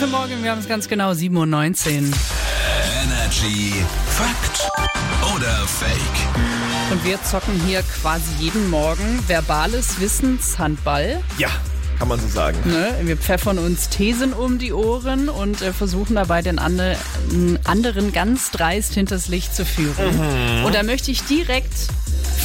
Guten Morgen, wir haben es ganz genau 7.19 Uhr. Energy Fakt oder Fake? Und wir zocken hier quasi jeden Morgen verbales Wissenshandball. Ja, kann man so sagen. Ne? Wir pfeffern uns Thesen um die Ohren und äh, versuchen dabei den ande anderen ganz dreist hinters Licht zu führen. Mhm. Und da möchte ich direkt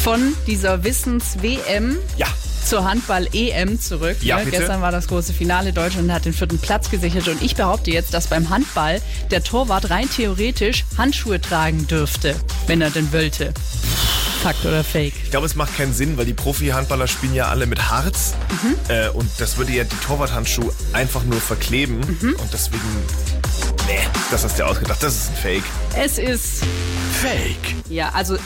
von dieser Wissens-WM Ja. Zur Handball-EM zurück. Ja, Ne? Gestern war das große Finale. Deutschland hat den vierten Platz gesichert. Und ich behaupte jetzt, dass beim Handball der Torwart rein theoretisch Handschuhe tragen dürfte, wenn er denn wollte. Fakt oder Fake? Ich glaube, es macht keinen Sinn, weil die Profi-Handballer spielen ja alle mit Harz. Äh, und das würde ja die Torwarthandschuhe einfach nur verkleben. Und deswegen, nee, das hast du dir ausgedacht. Das ist ein Fake. Es ist, Fake. ja, also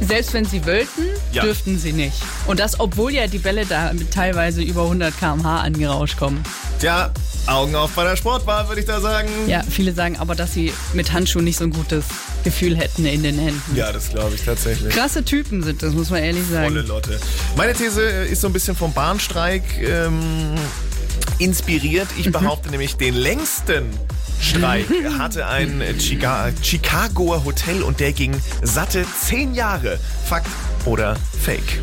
selbst wenn sie wollten, Ja. dürften sie nicht. Und das, obwohl ja die Bälle da mit teilweise über 100 km/h angerauscht kommen. Tja, Augen auf bei der Sportbahn, würde ich da sagen. Ja, viele sagen aber, dass sie mit Handschuhen nicht so ein gutes Gefühl hätten in den Händen. Ja, das glaube ich tatsächlich. Krasse Typen sind das, muss man ehrlich sagen. Volle Lotte. Meine These äh, ist so ein bisschen vom Bahnstreik ähm, inspiriert. Ich behaupte nämlich, den längsten Streik hatte ein äh, Chica Chicagoer Hotel und der ging satte zehn Jahre. Fakt oder Fake?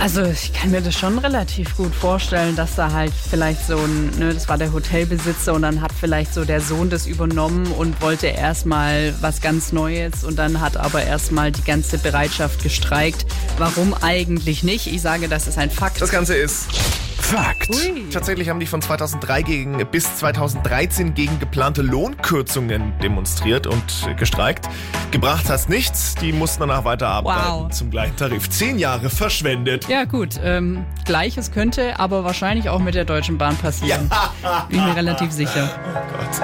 Also ich kann mir das schon relativ gut vorstellen, dass da halt vielleicht so ein, ne, das war der Hotelbesitzer und dann hat vielleicht so der Sohn das übernommen und wollte erstmal was ganz Neues und dann hat aber erstmal die ganze Bereitschaft gestreikt. Warum eigentlich nicht? Ich sage, das ist ein Fakt. Das Ganze ist Fakt. Ui. Tatsächlich haben die von 2003 gegen, bis 2013 gegen geplante Lohnkürzungen demonstriert und gestreikt. Gebracht hat's nichts. Die mussten danach weiterarbeiten Wow. zum gleichen Tarif. Zehn Jahre verschwendet. Ja gut, ähm, gleiches könnte aber wahrscheinlich auch mit der Deutschen Bahn passieren. Bin mir relativ sicher. Oh Gott.